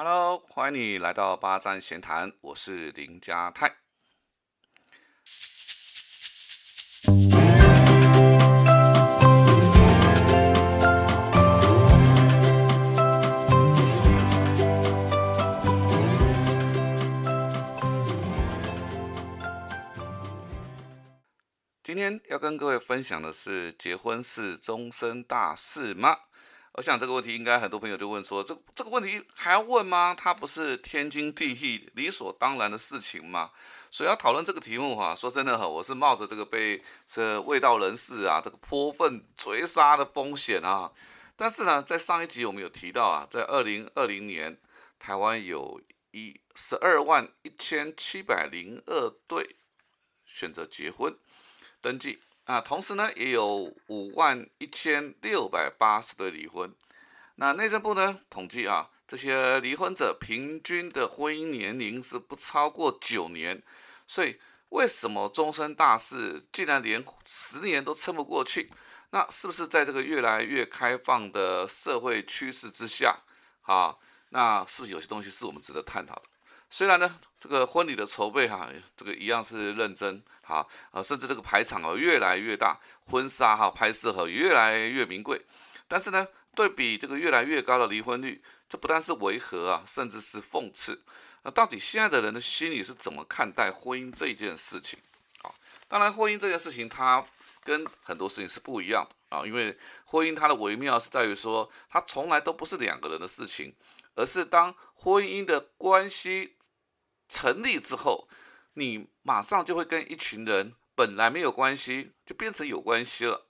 Hello，欢迎你来到八站闲谈，我是林家泰。今天要跟各位分享的是：结婚是终身大事吗？我想这个问题应该很多朋友就问说：这这个问题还要问吗？它不是天经地义、理所当然的事情吗？所以要讨论这个题目哈，说真的哈，我是冒着这个被这味道人士啊这个泼粪追杀的风险啊。但是呢，在上一集我们有提到啊，在二零二零年，台湾有一十二万一千七百零二对选择结婚。登记啊，同时呢，也有五万一千六百八十对离婚。那内政部呢统计啊，这些离婚者平均的婚姻年龄是不超过九年。所以，为什么终身大事竟然连十年都撑不过去？那是不是在这个越来越开放的社会趋势之下，啊，那是不是有些东西是我们值得探讨的？虽然呢，这个婚礼的筹备哈，这个一样是认真，好啊，甚至这个排场哦越来越大，婚纱哈拍摄哈越来越名贵，但是呢，对比这个越来越高的离婚率，这不但是违和啊，甚至是讽刺。那到底现在的人的心理是怎么看待婚姻这件事情？啊，当然婚姻这件事情它跟很多事情是不一样的啊，因为婚姻它的微妙是在于说，它从来都不是两个人的事情，而是当婚姻的关系。成立之后，你马上就会跟一群人本来没有关系，就变成有关系了，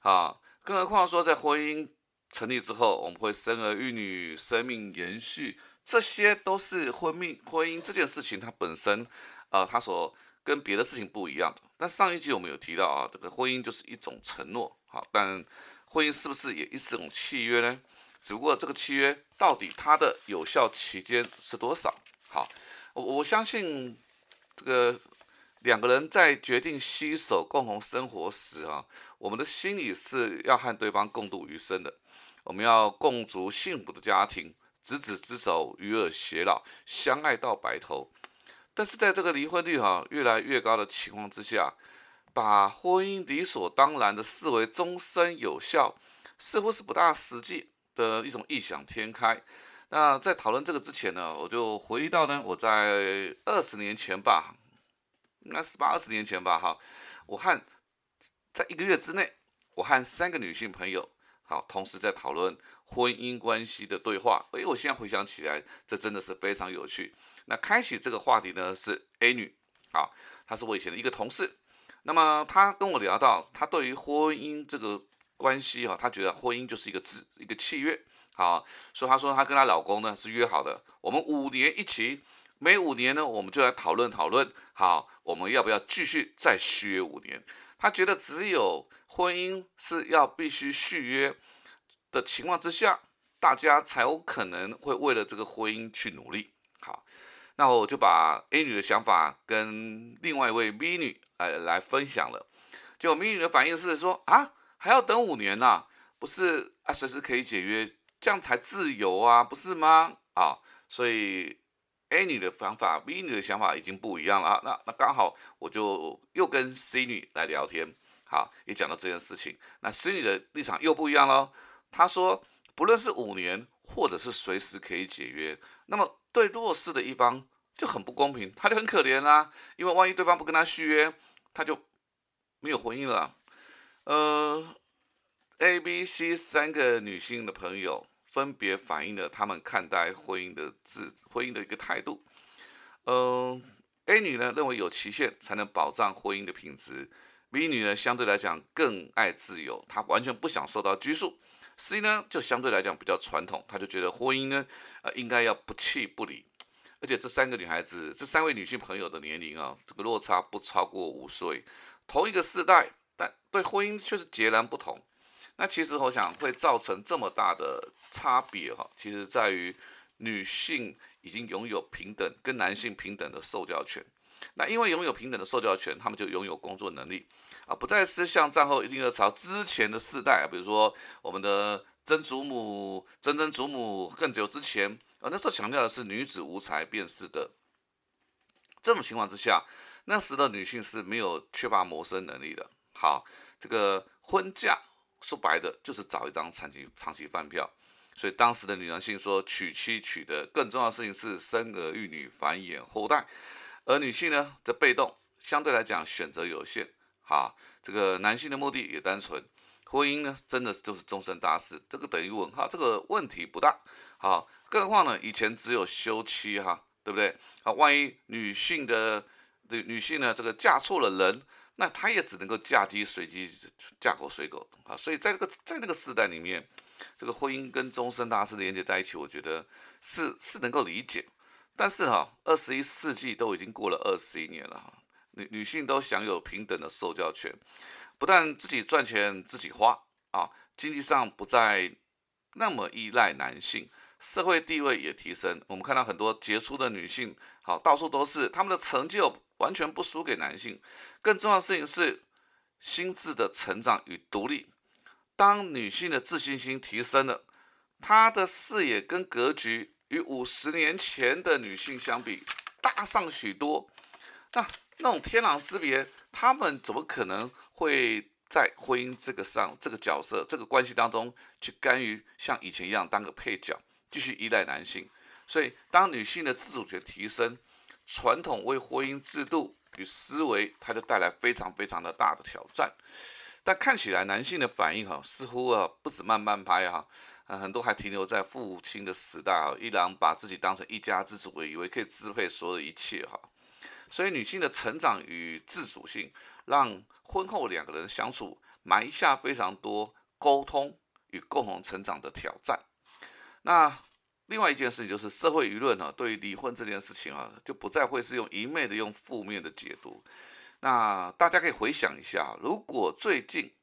啊，更何况说在婚姻成立之后，我们会生儿育女，生命延续，这些都是婚命婚姻这件事情它本身，啊，它所跟别的事情不一样的。但上一集我们有提到啊，这个婚姻就是一种承诺，好，但婚姻是不是也是一种契约呢？只不过这个契约到底它的有效期间是多少？好。我我相信，这个两个人在决定携手共同生活时啊，我们的心里是要和对方共度余生的。我们要共筑幸福的家庭，执子之手，与尔偕老，相爱到白头。但是在这个离婚率哈越来越高的情况之下，把婚姻理所当然的视为终身有效，似乎是不大实际的一种异想天开。那在讨论这个之前呢，我就回忆到呢，我在二十年前吧，应该十八二十年前吧，哈，我和在一个月之内，我和三个女性朋友，好，同时在讨论婚姻关系的对话。哎，我现在回想起来，这真的是非常有趣。那开启这个话题呢是 A 女，啊，她是我以前的一个同事。那么她跟我聊到，她对于婚姻这个关系哈，她觉得婚姻就是一个字，一个契约。好，所以她说她跟她老公呢是约好的，我们五年一起，每五年呢我们就来讨论讨论，好，我们要不要继续再续约五年？她觉得只有婚姻是要必须续约的情况之下，大家才有可能会为了这个婚姻去努力。好，那我就把 A 女的想法跟另外一位 B 女呃来分享了，结果 B 女的反应是说啊，还要等五年呐？不是啊，随时可以解约。这样才自由啊，不是吗？啊，所以 A 女的想法，B 女的想法已经不一样了啊。那那刚好我就又跟 C 女来聊天，好，也讲到这件事情。那 C 女的立场又不一样喽。她说，不论是五年，或者是随时可以解约，那么对弱势的一方就很不公平，他就很可怜啦。因为万一对方不跟他续约，他就没有婚姻了。呃，A、B、C 三个女性的朋友。分别反映了他们看待婚姻的自婚姻的一个态度。嗯，A 女呢认为有期限才能保障婚姻的品质，B 女呢相对来讲更爱自由，她完全不想受到拘束。C 呢就相对来讲比较传统，她就觉得婚姻呢呃应该要不弃不离。而且这三个女孩子，这三位女性朋友的年龄啊，这个落差不超过五岁，同一个世代，对婚姻却是截然不同。那其实我想会造成这么大的差别哈，其实在于女性已经拥有平等跟男性平等的受教权。那因为拥有平等的受教权，他们就拥有工作能力啊，不再是像战后一定要朝之前的世代，比如说我们的曾祖母、曾曾祖母更久之前啊，那这强调的是女子无才便是德。这种情况之下，那时的女性是没有缺乏谋生能力的。好，这个婚嫁说白的就是找一张长期长期饭票。所以当时的女人性说，娶妻娶的更重要的事情是生儿育女、繁衍后代，而女性呢则被动，相对来讲选择有限。好，这个男性的目的也单纯，婚姻呢真的就是终身大事，这个等于问号，这个问题不大。好，更何况呢，以前只有休妻哈。对不对？啊，万一女性的的女性呢，这个嫁错了人，那她也只能够嫁鸡随鸡，嫁狗随狗啊。所以在这个在那个时代里面，这个婚姻跟终身大事连接在一起，我觉得是是能够理解。但是哈，二十一世纪都已经过了二十一年了哈，女女性都享有平等的受教权，不但自己赚钱自己花啊，经济上不再那么依赖男性。社会地位也提升，我们看到很多杰出的女性，好，到处都是，她们的成就完全不输给男性。更重要的事情是心智的成长与独立。当女性的自信心提升了，她的视野跟格局与五十年前的女性相比大上许多。那那种天壤之别，她们怎么可能会在婚姻这个上这个角色这个关系当中去甘于，像以前一样当个配角？继续依赖男性，所以当女性的自主权提升，传统为婚姻制度与思维，它就带来非常非常的大的挑战。但看起来男性的反应哈，似乎啊不止慢慢拍哈，很多还停留在父亲的时代啊，依然把自己当成一家之主，以为可以支配所有一切哈。所以女性的成长与自主性，让婚后两个人相处埋下非常多沟通与共同成长的挑战。那另外一件事情就是社会舆论呢，对于离婚这件事情啊，就不再会是用一昧的用负面的解读。那大家可以回想一下，如果最近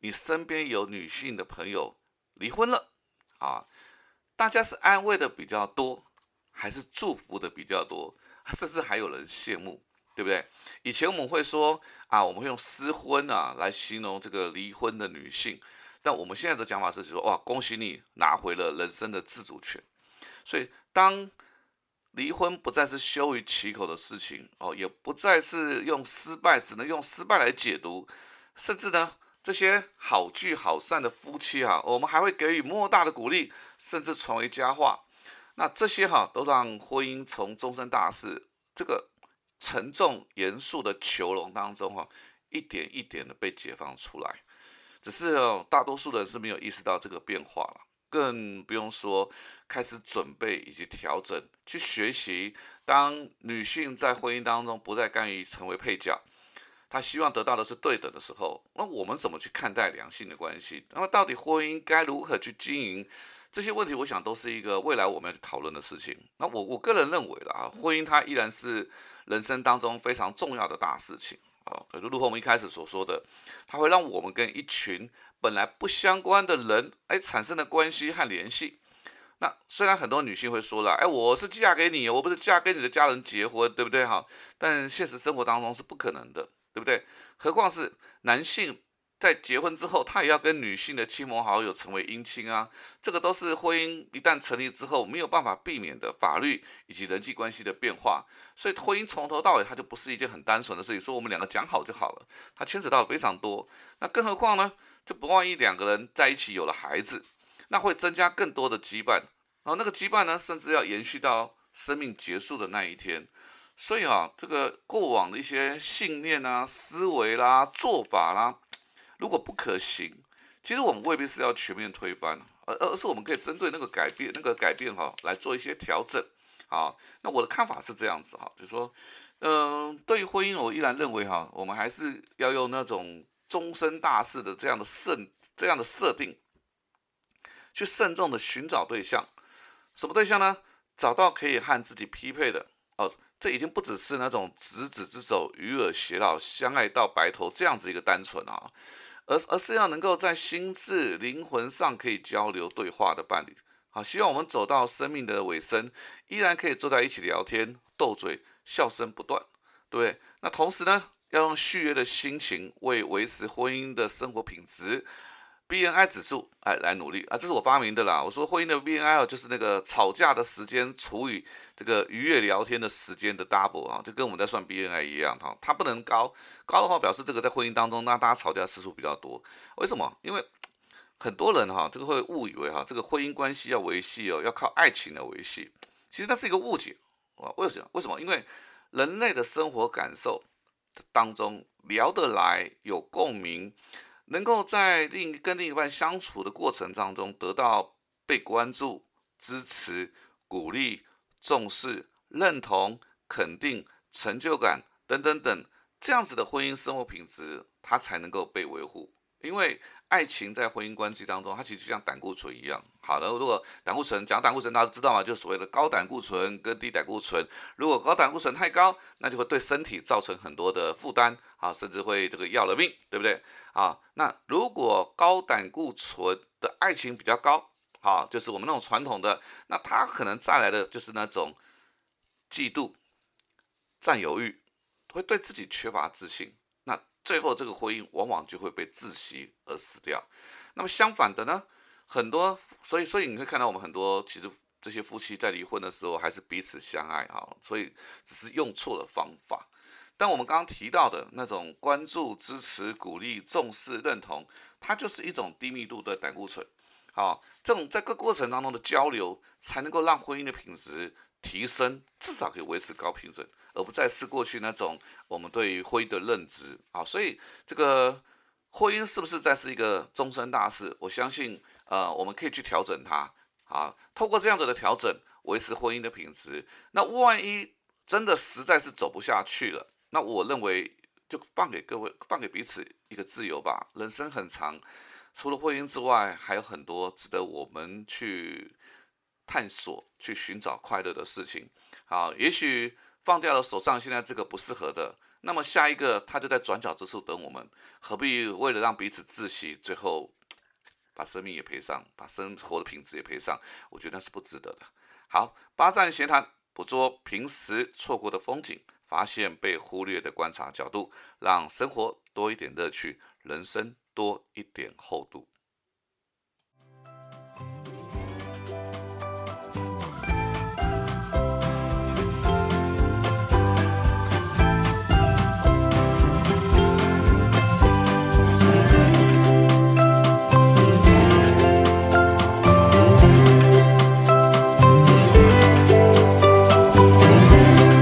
你身边有女性的朋友离婚了啊，大家是安慰的比较多，还是祝福的比较多，甚至还有人羡慕，对不对？以前我们会说啊，我们会用失婚啊来形容这个离婚的女性。但我们现在的讲法是说，哇，恭喜你拿回了人生的自主权。所以，当离婚不再是羞于启口的事情哦，也不再是用失败只能用失败来解读，甚至呢，这些好聚好散的夫妻哈，我们还会给予莫大的鼓励，甚至传为佳话。那这些哈，都让婚姻从终身大事这个沉重严肃的囚笼当中哈，一点一点的被解放出来。只是哦，大多数人是没有意识到这个变化了，更不用说开始准备以及调整，去学习。当女性在婚姻当中不再甘于成为配角，她希望得到的是对等的时候，那我们怎么去看待两性的关系？那么到底婚姻该如何去经营？这些问题，我想都是一个未来我们要去讨论的事情。那我我个人认为的啊，婚姻它依然是人生当中非常重要的大事情。啊，就如同我们一开始所说的，它会让我们跟一群本来不相关的人，哎，产生的关系和联系。那虽然很多女性会说了，哎，我是嫁给你，我不是嫁给你的家人结婚，对不对？哈，但现实生活当中是不可能的，对不对？何况是男性。在结婚之后，他也要跟女性的亲朋好友成为姻亲啊，这个都是婚姻一旦成立之后没有办法避免的法律以及人际关系的变化。所以婚姻从头到尾，它就不是一件很单纯的事情，说我们两个讲好就好了，它牵扯到非常多。那更何况呢？就不万一两个人在一起有了孩子，那会增加更多的羁绊，然后那个羁绊呢，甚至要延续到生命结束的那一天。所以啊，这个过往的一些信念啊、思维啦、做法啦。如果不可行，其实我们未必是要全面推翻，而而是我们可以针对那个改变，那个改变哈来做一些调整。好，那我的看法是这样子哈，就说，嗯，对于婚姻，我依然认为哈，我们还是要用那种终身大事的这样的设这样的设定，去慎重的寻找对象。什么对象呢？找到可以和自己匹配的哦。这已经不只是那种执子之手，与尔偕老，相爱到白头这样子一个单纯啊。而而是要能够在心智、灵魂上可以交流对话的伴侣，好，希望我们走到生命的尾声，依然可以坐在一起聊天、斗嘴、笑声不断，对对？那同时呢，要用续约的心情，为维持婚姻的生活品质，BNI 指数，哎，来努力啊，这是我发明的啦。我说婚姻的 BNI 就是那个吵架的时间除以这个愉悦聊天的时间的 double 啊，就跟我们在算 BNI 一样哈。它不能高，高的话表示这个在婚姻当中，那大家吵架次数比较多。为什么？因为很多人哈，这个会误以为哈，这个婚姻关系要维系哦，要靠爱情来维系。其实那是一个误解啊。为什么？为什么？因为人类的生活感受当中聊得来，有共鸣。能够在另跟另一半相处的过程当中得到被关注、支持、鼓励、重视、认同、肯定、成就感等等等，这样子的婚姻生活品质，它才能够被维护。因为爱情在婚姻关系当中，它其实像胆固醇一样。好的，如果胆固醇讲胆固醇，大家知道嘛，就所谓的高胆固醇跟低胆固醇。如果高胆固醇太高，那就会对身体造成很多的负担，啊，甚至会这个要了命，对不对？啊，那如果高胆固醇的爱情比较高，好，就是我们那种传统的，那它可能带来的就是那种嫉妒、占有欲，会对自己缺乏自信。最后，这个婚姻往往就会被窒息而死掉。那么相反的呢？很多，所以，所以你会看到我们很多，其实这些夫妻在离婚的时候还是彼此相爱哈。所以只是用错了方法。但我们刚刚提到的那种关注、支持、鼓励、重视、认同，它就是一种低密度的胆固醇。好，这种在各过程当中的交流，才能够让婚姻的品质提升，至少可以维持高品准。而不再是过去那种我们对于婚姻的认知啊，所以这个婚姻是不是再是一个终身大事？我相信，呃，我们可以去调整它啊，透过这样子的调整，维持婚姻的品质。那万一真的实在是走不下去了，那我认为就放给各位，放给彼此一个自由吧。人生很长，除了婚姻之外，还有很多值得我们去探索、去寻找快乐的事情。好，也许。放掉了手上现在这个不适合的，那么下一个他就在转角之处等我们，何必为了让彼此窒息，最后把生命也赔上，把生活的品质也赔上？我觉得那是不值得的。好，八站闲谈，捕捉平时错过的风景，发现被忽略的观察角度，让生活多一点乐趣，人生多一点厚度。